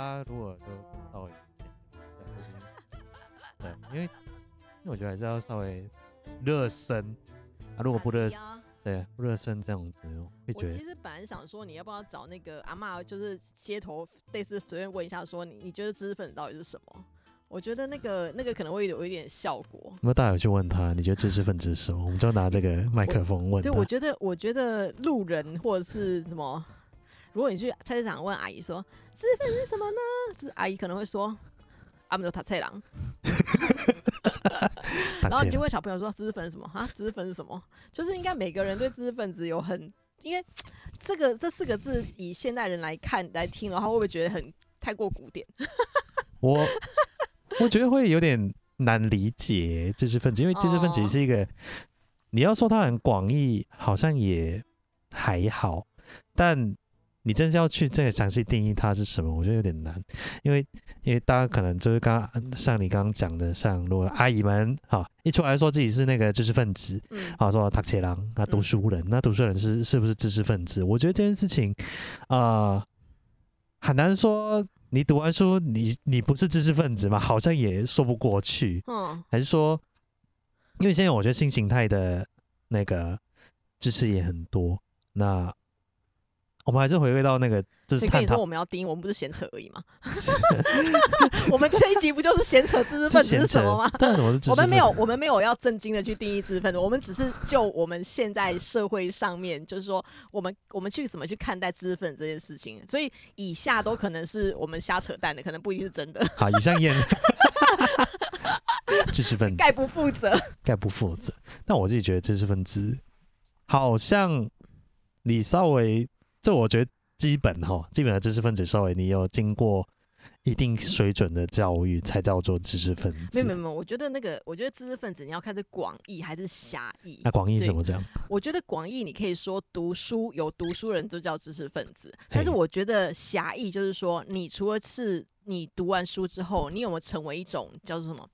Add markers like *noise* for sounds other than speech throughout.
他如果都稍微对，因为因为我觉得还是要稍微热身啊，如果不热，对，不热身这样子会觉得。我其实本来想说，你要不要找那个阿嬷，就是街头类似随便问一下，说你你觉得知识分子到底是什么？我觉得那个那个可能会有一点效果。那大家有去问他，你觉得知识分子是什么？我们就拿这个麦克风问他。对，我觉得我觉得路人或者是什么。如果你去菜市场问阿姨说知识分子是什么呢？这阿姨可能会说阿姆多塔菜郎。*laughs* 然后你就问小朋友说知识分子什么啊？知识分子什么？就是应该每个人对知识分子有很，因为这个这四个字以现代人来看来听的话，会不会觉得很太过古典？*laughs* 我我觉得会有点难理解知识分子，因为知识分子是一个、哦、你要说它很广义，好像也还好，但。你真是要去这个详细定义它是什么，我觉得有点难，因为因为大家可能就是刚刚像你刚刚讲的，像如果阿姨们哈一出来说自己是那个知识分子，嗯，啊说他切郎啊读书人，那读书人是是不是知识分子？我觉得这件事情啊、呃、很难说，你读完书你你不是知识分子吗？好像也说不过去，嗯，还是说，因为现在我觉得新形态的那个知识也很多，那。我们还是回归到那个，就是跟你说我们要盯，我们不是闲扯而已吗？*laughs* 我们这一集不就是闲扯知识分子是什么吗？我们没有，我们没有要正经的去定义知识分子，我们只是就我们现在社会上面，就是说我们我们去怎么去看待知识分子这件事情。所以以下都可能是我们瞎扯淡的，可能不一定是真的。*laughs* 好，以上言 *laughs* 知识分子概不负责，概不负责。但我自己觉得知识分子好像你稍微。这我觉得基本哈，基本的知识分子稍微你有经过一定水准的教育，才叫做知识分子。没有没有，我觉得那个，我觉得知识分子你要看是广义还是狭义。那广义怎么讲？我觉得广义你可以说读书有读书人就叫知识分子，但是我觉得狭义就是说，你除了是你读完书之后，你有没有成为一种叫做什么？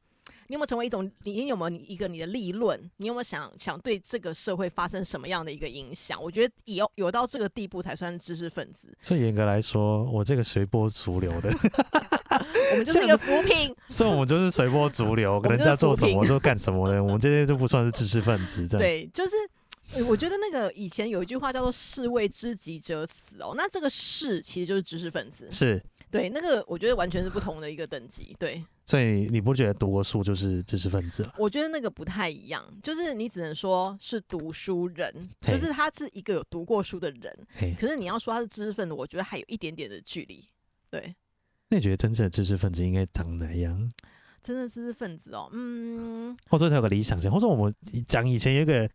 你有没有成为一种？你有没有一个你的立论？你有没有想想对这个社会发生什么样的一个影响？我觉得有有到这个地步才算知识分子。所以严格来说，我这个随波逐流的，*laughs* 我们就是一个浮萍。所以我们就是随波逐流，人家做什么就干什么的。我们这些就不算是知识分子。这样对，就是我觉得那个以前有一句话叫做“士为知己者死”哦，那这个“士”其实就是知识分子。是。对，那个我觉得完全是不同的一个等级。对，所以你不觉得读过书就是知识分子？我觉得那个不太一样，就是你只能说是读书人，就是他是一个有读过书的人。可是你要说他是知识分子，我觉得还有一点点的距离。对，那你觉得真正的知识分子应该长哪样？真正的知识分子哦，嗯，或者他有个理想型，或者我们讲以前有个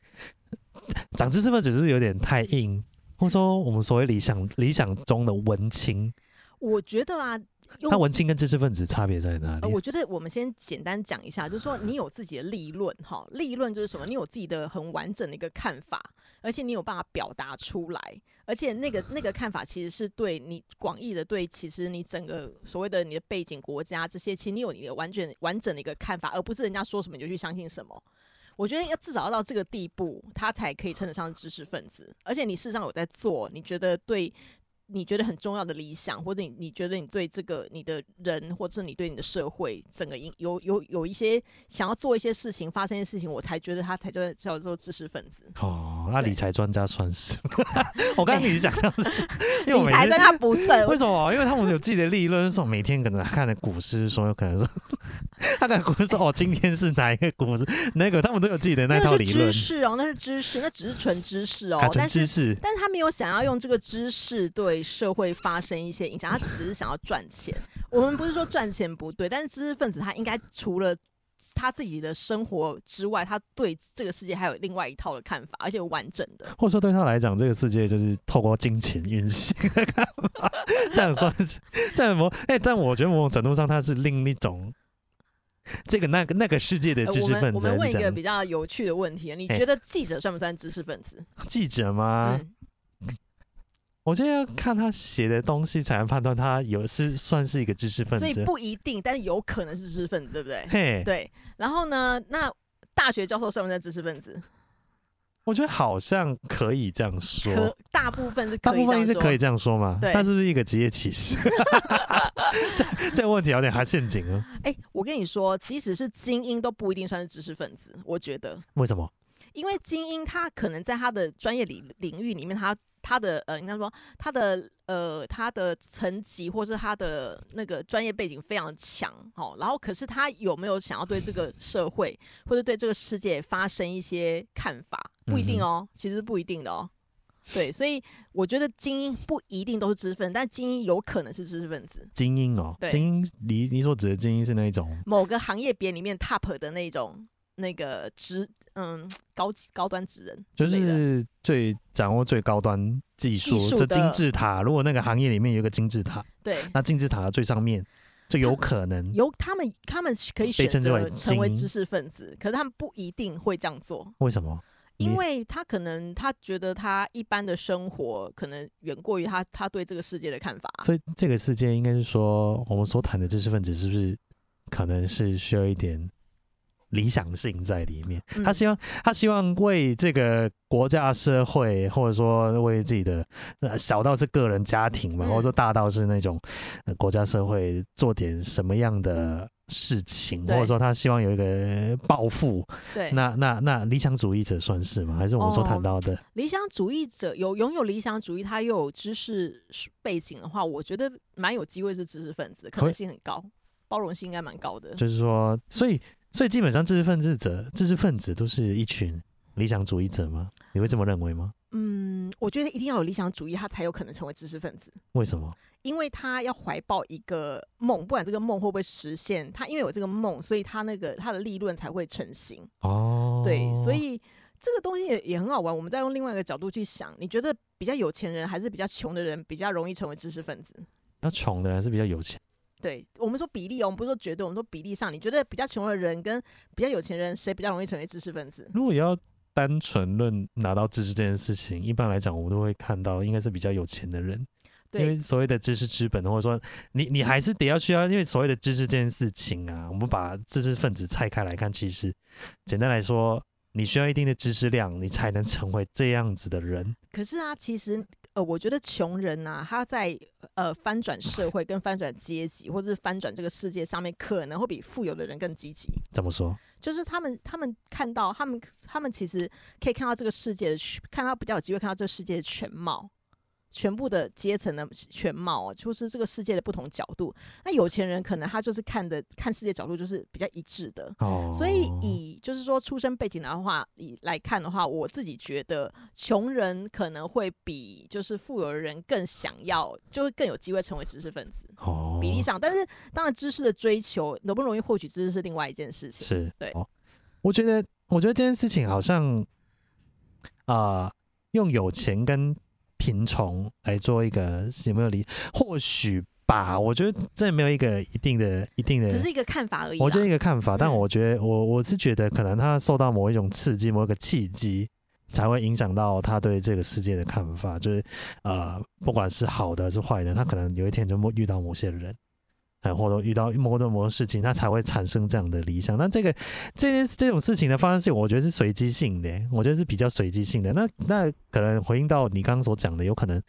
讲知识分子是不是有点太硬？或者说我们所谓理想理想中的文青？我觉得啊，那文青跟知识分子差别在哪里？我觉得我们先简单讲一下，就是说你有自己的立论，哈，立论就是什么？你有自己的很完整的一个看法，而且你有办法表达出来，而且那个那个看法其实是对你广义的，对，其实你整个所谓的你的背景、国家这些，其实你有你的完全完整的一个看法，而不是人家说什么你就去相信什么。我觉得要至少要到这个地步，他才可以称得上知识分子，而且你事实上有在做，你觉得对。你觉得很重要的理想，或者你你觉得你对这个你的人，或者你对你的社会整个有有有一些想要做一些事情，发生一些事情，我才觉得他才叫叫做知识分子。哦，那理财专家算是？*laughs* 我刚刚你讲到是，*laughs* 因为我理财专家不算。*laughs* 为什么？因为他们有自己的立论，说每天可能看的股市，说有可能说他的股市说哦，今天是哪一个股市？那个他们都有自己的那套理论。知识哦，那是知识，那只是纯知识哦，纯知识。但是，但是他没有想要用这个知识对。社会发生一些影响，他只是想要赚钱。*laughs* 我们不是说赚钱不对，但是知识分子他应该除了他自己的生活之外，他对这个世界还有另外一套的看法，而且完整的。或者说对他来讲，这个世界就是透过金钱运行的看法，*laughs* 这样算是这样某哎，但我觉得某种程度上，他是另一种这个那个那个世界的知识分子。我们，我们问一个比较有趣的问题：你觉得记者算不算知识分子？记者吗？嗯我觉得要看他写的东西才能判断他有是算是一个知识分子，所以不一定，但是有可能是知识分子，对不对？嘿，对。然后呢，那大学教授算不算知识分子？我觉得好像可以这样说，可大部分是可以大部分是可以这样说嘛？对，但是不是一个职业歧视？*laughs* 这这个问题有点还陷阱啊。哎、欸，我跟你说，即使是精英都不一定算是知识分子，我觉得。为什么？因为精英他可能在他的专业领领域里面，他他的呃，应该说他的呃他的层级或是他的那个专业背景非常强，哦，然后可是他有没有想要对这个社会或者对这个世界发生一些看法？不一定哦，其实不一定的哦。对，所以我觉得精英不一定都是知识分子，但精英有可能是知识分子。精英哦，精英，你你所指的精英是那一种某个行业别里面 top 的那种那个职。嗯，高级高端职人就是最掌握最高端技术，这金字塔。如果那个行业里面有一个金字塔，对，那金字塔的最上面就有可能有他们，他们可以选择成为知识分子，可是他们不一定会这样做。为什么？因为他可能他觉得他一般的生活可能远过于他他对这个世界的看法。所以这个世界应该是说，我们所谈的知识分子是不是可能是需要一点？理想性在里面，他希望他希望为这个国家社会，或者说为自己的小到是个人家庭嘛，或者说大到是那种国家社会做点什么样的事情，或者说他希望有一个抱负。对，那那那理想主义者算是吗？还是我们所谈到的理想主义者有拥有理想主义，他又有知识背景的话，我觉得蛮有机会是知识分子，可能性很高，包容性应该蛮高的。就是说，所以。所以基本上知识分子者，知识分子都是一群理想主义者吗？你会这么认为吗？嗯，我觉得一定要有理想主义，他才有可能成为知识分子。为什么？因为他要怀抱一个梦，不管这个梦会不会实现，他因为有这个梦，所以他那个他的利润才会成型。哦，对，所以这个东西也也很好玩。我们再用另外一个角度去想，你觉得比较有钱人还是比较穷的人比较容易成为知识分子？比较穷的人还是比较有钱？对我们说比例哦，我们不是说绝对，我们说比例上，你觉得比较穷的人跟比较有钱人，谁比较容易成为知识分子？如果要单纯论拿到知识这件事情，一般来讲，我们都会看到应该是比较有钱的人，对因为所谓的知识资本，或者说你你还是得要需要，因为所谓的知识这件事情啊，我们把知识分子拆开来看，其实简单来说，你需要一定的知识量，你才能成为这样子的人。可是啊，其实。呃，我觉得穷人呐、啊，他在呃翻转社会、跟翻转阶级，或者是翻转这个世界上面，可能会比富有的人更积极。怎么说？就是他们，他们看到，他们，他们其实可以看到这个世界的，看到比较有机会看到这个世界的全貌。全部的阶层的全貌，就是这个世界的不同角度。那有钱人可能他就是看的看世界角度就是比较一致的。哦。所以以就是说出生背景的话，以来看的话，我自己觉得穷人可能会比就是富有的人更想要，就会更有机会成为知识分子。哦。比例上，但是当然知识的追求能不容易获取知识是另外一件事情。是。对。我觉得，我觉得这件事情好像啊、呃，用有钱跟贫穷来做一个有没有理？或许吧，我觉得这没有一个一定的、一定的，只是一个看法而已。我觉得一个看法，但我觉得我我是觉得，可能他受到某一种刺激、某一个契机，才会影响到他对这个世界的看法。就是呃，不管是好的还是坏的，他可能有一天就遇到某些人。哎，或者遇到某种某种事情，他才会产生这样的理想。那这个这件这种事情的发生性，我觉得是随机性的，我觉得是比较随机性的。那那可能回应到你刚刚所讲的，有可能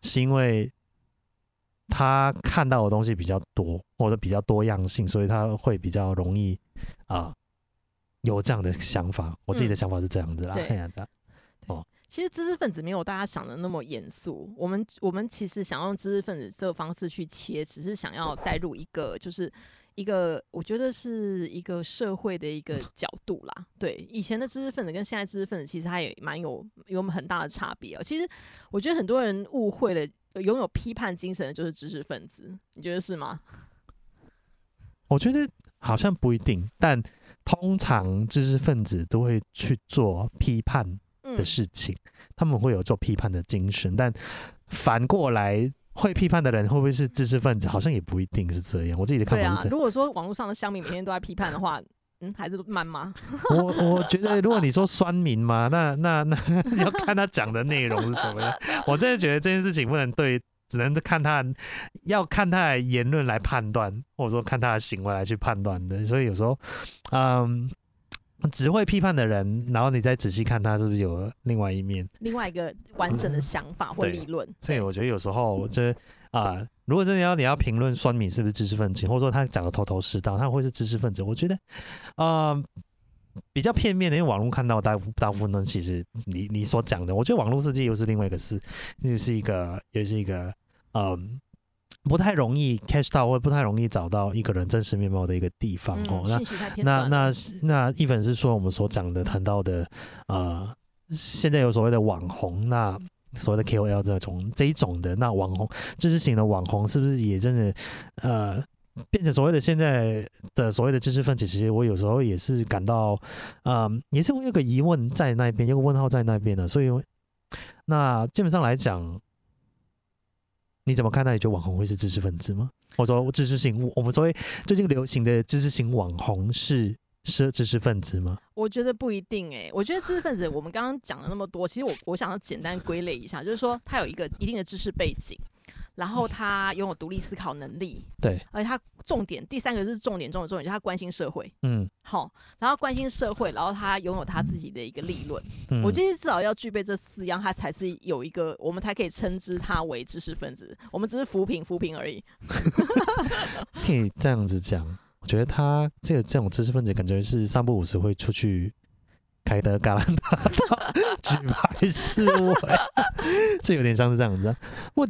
是因为他看到的东西比较多，或者比较多样性，所以他会比较容易啊、呃、有这样的想法。我自己的想法是这样子啦。嗯、对。哦。其实知识分子没有大家想的那么严肃。我们我们其实想用知识分子这个方式去切，只是想要带入一个，就是一个我觉得是一个社会的一个 *laughs* 角度啦。对，以前的知识分子跟现在知识分子其实他也蛮有有很大的差别喔。其实我觉得很多人误会了，拥有批判精神的就是知识分子，你觉得是吗？*laughs* 我觉得好像不一定，但通常知识分子都会去做批判。的事情，他们会有做批判的精神，但反过来会批判的人会不会是知识分子？好像也不一定是这样。我自己的看法是这样。对啊，如果说网络上的乡民每天都在批判的话，嗯，还是慢吗？我我觉得，如果你说酸民嘛，那那那 *laughs* 要看他讲的内容是怎么样。*laughs* 我真的觉得这件事情不能对，只能看他，要看他的言论来判断，或者说看他的行为来去判断的。所以有时候，嗯。只会批判的人，然后你再仔细看他是不是有另外一面，另外一个完整的想法或理论。所以我觉得有时候这啊、呃，如果真的要你要评论酸民是不是知识分子，或者说他讲的头头是道，他会是知识分子，我觉得啊、呃、比较片面的，因为网络看到大大部分呢，其实你你所讲的，我觉得网络世界又是另外一个事，又是一个又是一个嗯。呃不太容易 catch 到，或不太容易找到一个人真实面貌的一个地方哦。嗯、那那那那一粉是说我们所讲的谈到的，呃，现在有所谓的网红，那所谓的 KOL 这种这一种的，那网红知识型的网红是不是也真的呃变成所谓的现在的所谓的知识分子？其实我有时候也是感到，嗯、呃，也是会有个疑问在那边，有个问号在那边的。所以那基本上来讲。你怎么看待？你觉得网红会是知识分子吗？我说知识型，我们所谓最近流行的知识型网红是是知识分子吗？我觉得不一定诶、我觉得知识分子，我们刚刚讲了那么多，其实我我想要简单归类一下，就是说他有一个一定的知识背景。然后他拥有独立思考能力，对，而且他重点第三个是重点重点重点，就是他关心社会，嗯，好，然后关心社会，然后他拥有他自己的一个理论，嗯、我觉得至少要具备这四样，他才是有一个，我们才可以称之他为知识分子，我们只是扶贫扶贫而已。*laughs* 可以这样子讲，我觉得他这个这种知识分子，感觉是三不五时会出去。凯德格兰大道举牌示威，*laughs* 这有点像是这样子。我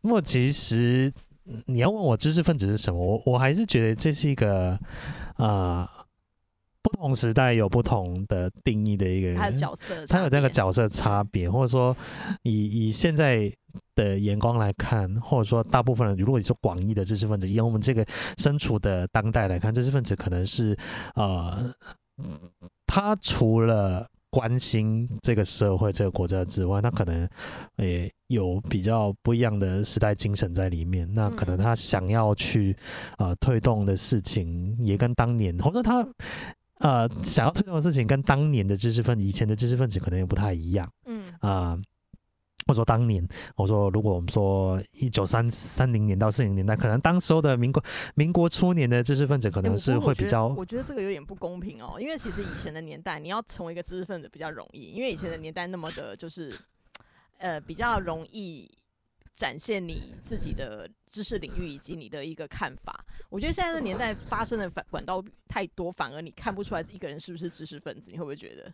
我其实你要问我知识分子是什么，我我还是觉得这是一个啊、呃，不同时代有不同的定义的一个他的角色，他有那个角色差别，或者说以以现在的眼光来看，或者说大部分人，如果你说广义的知识分子，以我们这个身处的当代来看，知识分子可能是呃。他除了关心这个社会、这个国家之外，他可能也有比较不一样的时代精神在里面。那可能他想要去呃推动的事情，也跟当年，或者他呃想要推动的事情，跟当年的知识分子、以前的知识分子可能也不太一样。嗯啊。或者说当年，我说如果我们说一九三三零年到四零年代，可能当时候的民国民国初年的知识分子可能是会比较、欸我，我觉得这个有点不公平哦，因为其实以前的年代，你要成为一个知识分子比较容易，因为以前的年代那么的就是，呃，比较容易展现你自己的知识领域以及你的一个看法。我觉得现在的年代发生的反管道太多，反而你看不出来一个人是不是知识分子，你会不会觉得？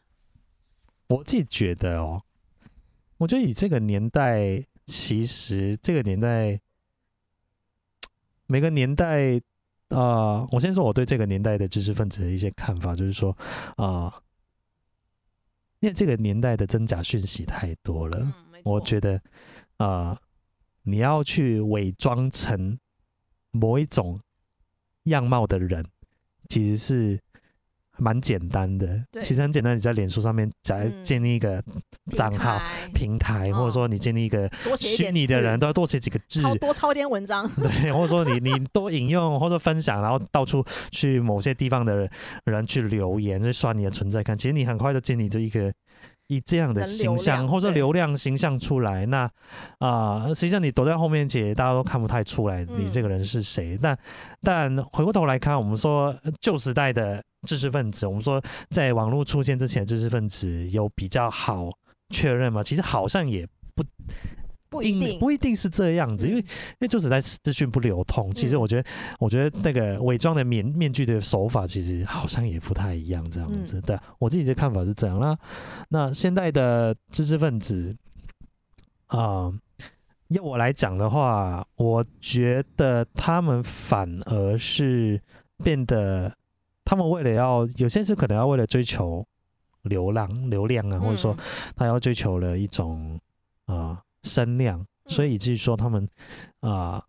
我自己觉得哦。我觉得以这个年代，其实这个年代，每个年代啊、呃，我先说我对这个年代的知识分子的一些看法，就是说啊、呃，因为这个年代的真假讯息太多了，嗯、我觉得啊、呃，你要去伪装成某一种样貌的人，其实是。蛮简单的，其实很简单。你在脸书上面再建立一个账号、嗯、平台，或者说你建立一个虚拟的人，都要多写几个字，多抄点文章。*laughs* 对，或者说你你多引用或者分享，然后到处去某些地方的人去留言，去刷你的存在感。其实你很快就建立这一个以这样的形象，或者说流量形象出来。那啊、呃，实际上你躲在后面，其实大家都看不太出来你这个人是谁。但但回过头来看，我们说旧时代的。知识分子，我们说在网络出现之前，知识分子有比较好确认吗？其实好像也不不一定，不一定是这样子，因为因为就是在资讯不流通。其实我觉得，我觉得那个伪装的面面具的手法，其实好像也不太一样，这样子。对，我自己的看法是这样。啦那现在的知识分子啊，要我来讲的话，我觉得他们反而是变得。他们为了要有些是可能要为了追求流浪流量啊，或者说他要追求了一种啊、呃、声量，所以以至于说他们啊、呃、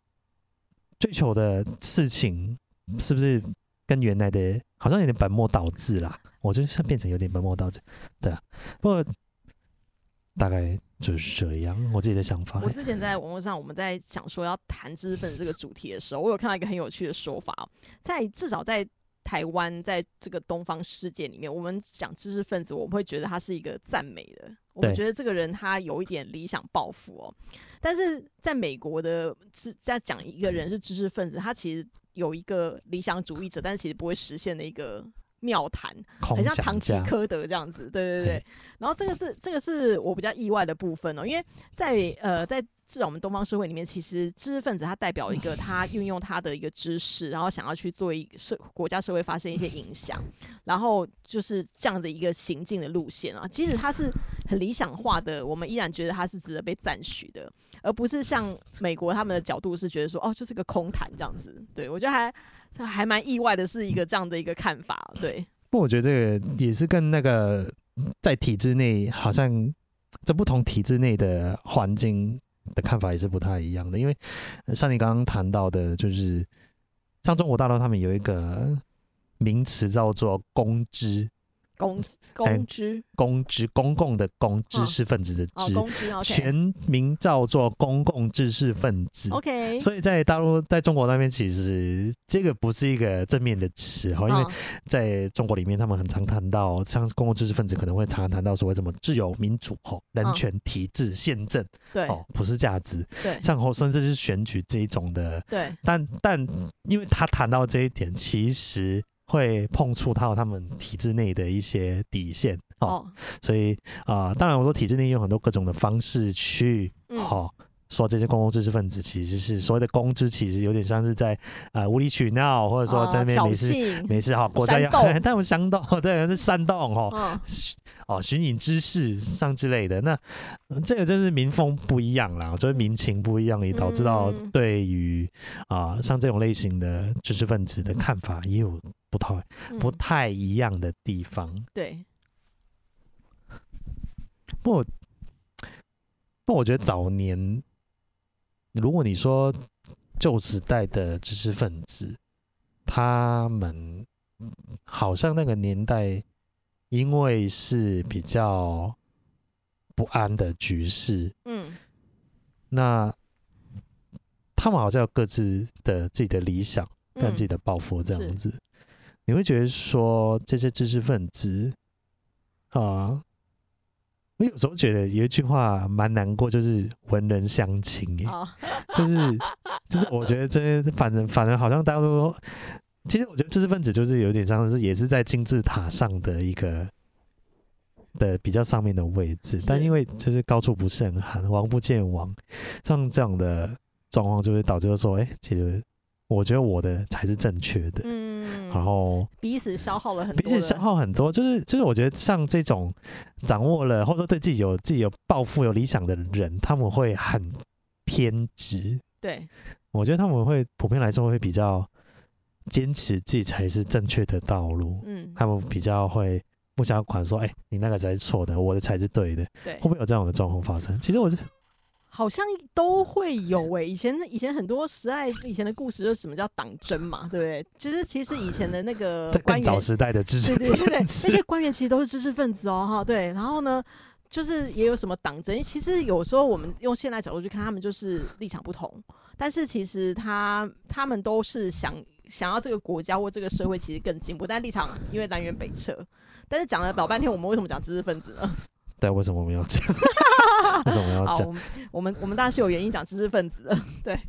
追求的事情是不是跟原来的好像有点本末倒置啦？我觉得变成有点本末倒置，对啊。不过大概就是这样，我自己的想法。我之前在网络上，我们在想说要谈知识分子这个主题的时候，我有看到一个很有趣的说法，在至少在。台湾在这个东方世界里面，我们讲知识分子，我们会觉得他是一个赞美的。我们觉得这个人他有一点理想抱负哦。但是在美国的，在讲一个人是知识分子，他其实有一个理想主义者，但是其实不会实现的一个妙谈，很像唐吉诃德这样子。对对对。然后这个是这个是我比较意外的部分哦，因为在呃在。至少我们东方社会里面，其实知识分子他代表一个他运用他的一个知识，然后想要去做一社国家社会发生一些影响，然后就是这样的一个行进的路线啊。即使他是很理想化的，我们依然觉得他是值得被赞许的，而不是像美国他们的角度是觉得说哦，就是个空谈这样子。对，我觉得还还蛮意外的，是一个这样的一个看法。对，不，我觉得这个也是跟那个在体制内，好像在不同体制内的环境。的看法也是不太一样的，因为像你刚刚谈到的，就是像中国大陆他们有一个名词叫做“公知”。公公知公知公共的公知识分子的知，哦哦 okay、全名叫做公共知识分子。OK，所以在大陆，在中国那边，其实这个不是一个正面的词哈，因为在中国里面，他们很常谈到，像公共知识分子可能会常常谈到所谓什么自由、民主、哈人权、体制、宪政，对，哦，普世价值，对，像后甚至是选举这一种的，对，但但因为他谈到这一点，其实。会碰触到他们体制内的一些底线哦，哦，所以啊、呃，当然我说体制内用很多各种的方式去哦、嗯、说这些公共知识分子其实是所谓的公知，其实有点像是在呃无理取闹，或者说在那边没事没事哈，国家要 *laughs* 他们煽动。对是煽动哈哦。哦寻衅滋事上之类的，那这个真是民风不一样啦，所以民情不一样，也导致到对于啊、呃、像这种类型的知识分子的看法也有。不太不太一样的地方，嗯、对。不，不，我觉得早年，如果你说旧时代的知识分子，他们好像那个年代，因为是比较不安的局势，嗯，那他们好像有各自的自己的理想跟自己的抱负这样子。嗯你会觉得说这些知识分子啊、呃，我有时候觉得有一句话蛮难过，就是文人相轻耶，就是就是我觉得这些反正反正好像大家都，其实我觉得知识分子就是有点像是也是在金字塔上的一个的比较上面的位置，但因为就是高处不胜寒，王不见王，像这样的状况就会导致说，哎、欸，其实。我觉得我的才是正确的，嗯，然后彼此消耗了很多，彼此消耗很多，就是就是我觉得像这种掌握了或者说对自己有自己有抱负、有理想的人，他们会很偏执。对，我觉得他们会普遍来说会比较坚持自己才是正确的道路。嗯，他们比较会不想管说，哎、欸，你那个才是错的，我的才是对的。对，会不会有这样的状况发生？其实我觉得。好像都会有诶、欸，以前以前很多时代以前的故事，就是什么叫党争嘛，对不对？其实其实以前的那个官员，早时代的知识分子，对对对，那些官员其实都是知识分子哦，哈，对。然后呢，就是也有什么党争，其实有时候我们用现代角度去看，他们就是立场不同，但是其实他他们都是想想要这个国家或这个社会其实更进步，但立场因为南辕北辙。但是讲了老半天，我们为什么讲知识分子呢？但，为什么我们要讲？*laughs* *laughs* 为什么要讲？我们我们当然是有原因讲知识分子的。*laughs* 对，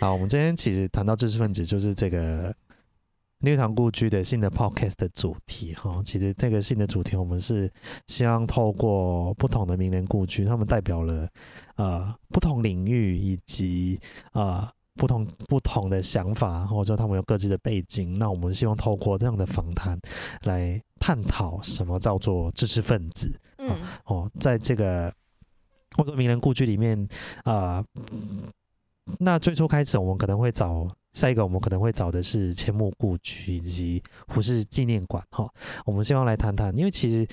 好，我们今天其实谈到知识分子，就是这个绿堂故居的新的 podcast 的主题哈。其实这个新的主题，我们是希望透过不同的名人故居，他们代表了呃不同领域以及呃不同不同的想法，或者说他们有各自的背景。那我们希望透过这样的访谈来探讨什么叫做知识分子。嗯，哦，在这个或者名人故居里面啊、那最初开始我们可能会找下一个，我们可能会找的是千木故居以及胡适纪念馆。哈、哦，我们希望来谈谈，因为其实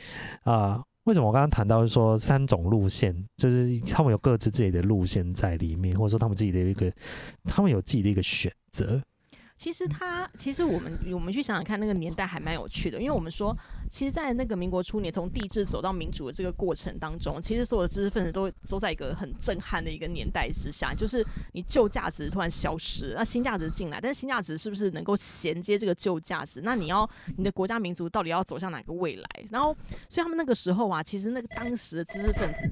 啊、为什么我刚刚谈到说三种路线，就是他们有各自自己的路线在里面，或者说他们自己的一个，他们有自己的一个选择。其实他，其实我们我们去想想看，那个年代还蛮有趣的，因为我们说，其实，在那个民国初年，从帝制走到民主的这个过程当中，其实所有的知识分子都都在一个很震撼的一个年代之下，就是你旧价值突然消失，那新价值进来，但是新价值是不是能够衔接这个旧价值？那你要你的国家民族到底要走向哪个未来？然后，所以他们那个时候啊，其实那个当时的知识分子。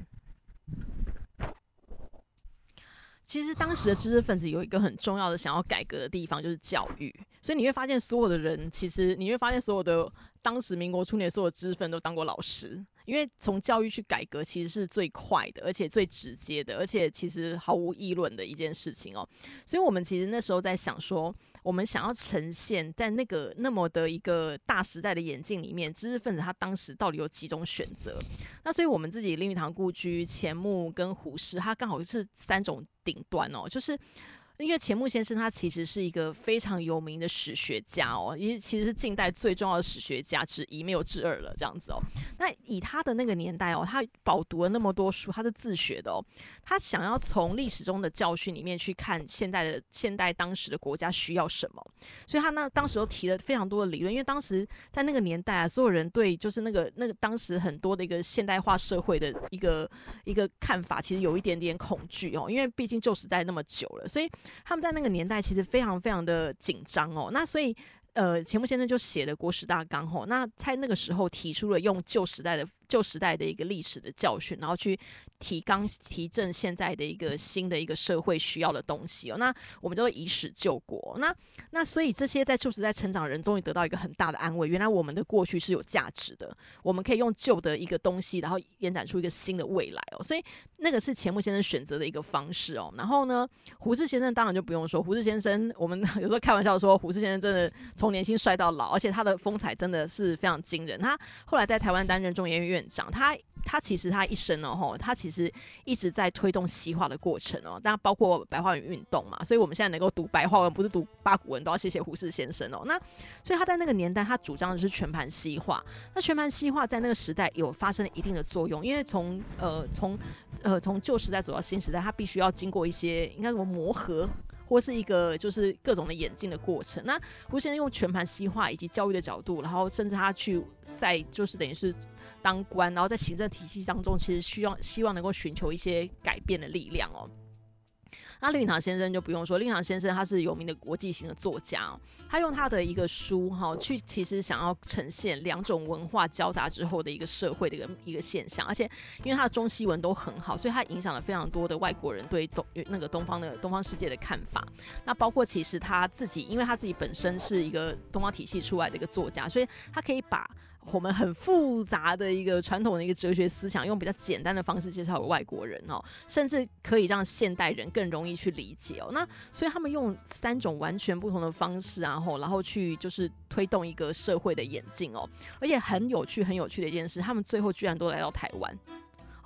其实当时的知识分子有一个很重要的想要改革的地方，就是教育。所以你会发现，所有的人其实你会发现，所有的当时民国初年所有知识分子都当过老师，因为从教育去改革其实是最快的，而且最直接的，而且其实毫无议论的一件事情哦。所以我们其实那时候在想说。我们想要呈现在那个那么的一个大时代的眼镜里面，知识分子他当时到底有几种选择？那所以我们自己林语堂故居、钱穆跟胡适，他刚好是三种顶端哦，就是。因为钱穆先生他其实是一个非常有名的史学家哦，也其实是近代最重要的史学家之一，没有之二了这样子哦。那以他的那个年代哦，他饱读了那么多书，他是自学的哦。他想要从历史中的教训里面去看现代的现代当时的国家需要什么，所以他那当时都提了非常多的理论。因为当时在那个年代啊，所有人对就是那个那个当时很多的一个现代化社会的一个一个看法，其实有一点点恐惧哦，因为毕竟旧时代那么久了，所以。他们在那个年代其实非常非常的紧张哦，那所以呃，钱穆先生就写了《国史大纲》吼，那在那个时候提出了用旧时代的旧时代的一个历史的教训，然后去。提纲提振现在的一个新的一个社会需要的东西哦，那我们就会以史救国。那那所以这些在旧时代成长的人终于得到一个很大的安慰，原来我们的过去是有价值的，我们可以用旧的一个东西，然后延展出一个新的未来哦。所以那个是钱穆先生选择的一个方式哦。然后呢，胡适先生当然就不用说，胡适先生我们 *laughs* 有时候开玩笑说，胡适先生真的从年轻帅到老，而且他的风采真的是非常惊人。他后来在台湾担任中研院院长，他。他其实他一生哦，他其实一直在推动西化的过程哦，当然包括白话文运动嘛，所以我们现在能够读白话文，不是读八股文，都要谢谢胡适先生哦。那所以他在那个年代，他主张的是全盘西化。那全盘西化在那个时代有发生了一定的作用，因为从呃从呃从旧时代走到新时代，他必须要经过一些应该说磨合，或是一个就是各种的演进的过程。那胡先生用全盘西化以及教育的角度，然后甚至他去在就是等于是。当官，然后在行政体系当中，其实需要希望能够寻求一些改变的力量哦。那林语堂先生就不用说，林语堂先生他是有名的国际型的作家哦，他用他的一个书哈，去其实想要呈现两种文化交杂之后的一个社会的一个一个现象，而且因为他的中西文都很好，所以他影响了非常多的外国人对东那个东方的东方世界的看法。那包括其实他自己，因为他自己本身是一个东方体系出来的一个作家，所以他可以把。我们很复杂的一个传统的一个哲学思想，用比较简单的方式介绍给外国人哦，甚至可以让现代人更容易去理解哦。那所以他们用三种完全不同的方式然后，然后去就是推动一个社会的演进哦，而且很有趣、很有趣的一件事，他们最后居然都来到台湾。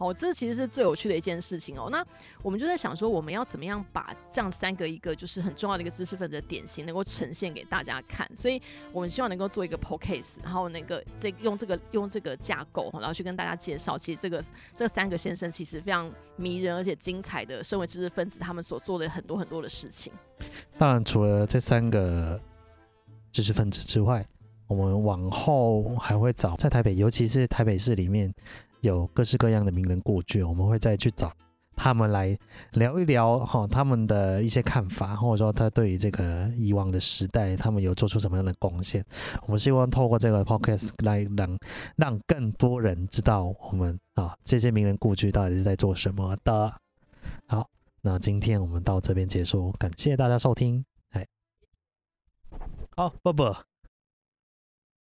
哦，这其实是最有趣的一件事情哦。那我们就在想说，我们要怎么样把这样三个一个就是很重要的一个知识分子的典型，能够呈现给大家看。所以我们希望能够做一个 podcast，然后那个这用这个用这个架构，然后去跟大家介绍，其实这个这三个先生其实非常迷人而且精彩的，身为知识分子他们所做的很多很多的事情。当然，除了这三个知识分子之外，我们往后还会找在台北，尤其是台北市里面。有各式各样的名人故居，我们会再去找他们来聊一聊哈，他们的一些看法，或者说他对于这个以往的时代，他们有做出什么样的贡献。我们希望透过这个 podcast 来让让更多人知道我们啊这些名人故居到底是在做什么的。好，那今天我们到这边结束，感谢大家收听。哎，好，不不。